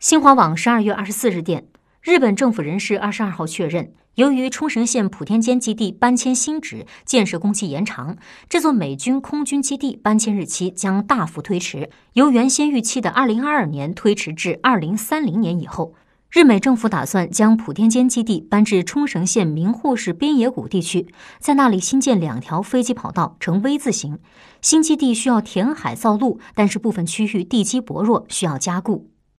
新华网十二月二十四日电，日本政府人士二十二号确认，由于冲绳县普天间基地搬迁新址建设工期延长，这座美军空军基地搬迁日期将大幅推迟，由原先预期的二零二二年推迟至二零三零年以后。日美政府打算将普天间基地搬至冲绳县名护市边野谷地区，在那里新建两条飞机跑道，呈 V 字形。新基地需要填海造陆，但是部分区域地基薄弱，需要加固。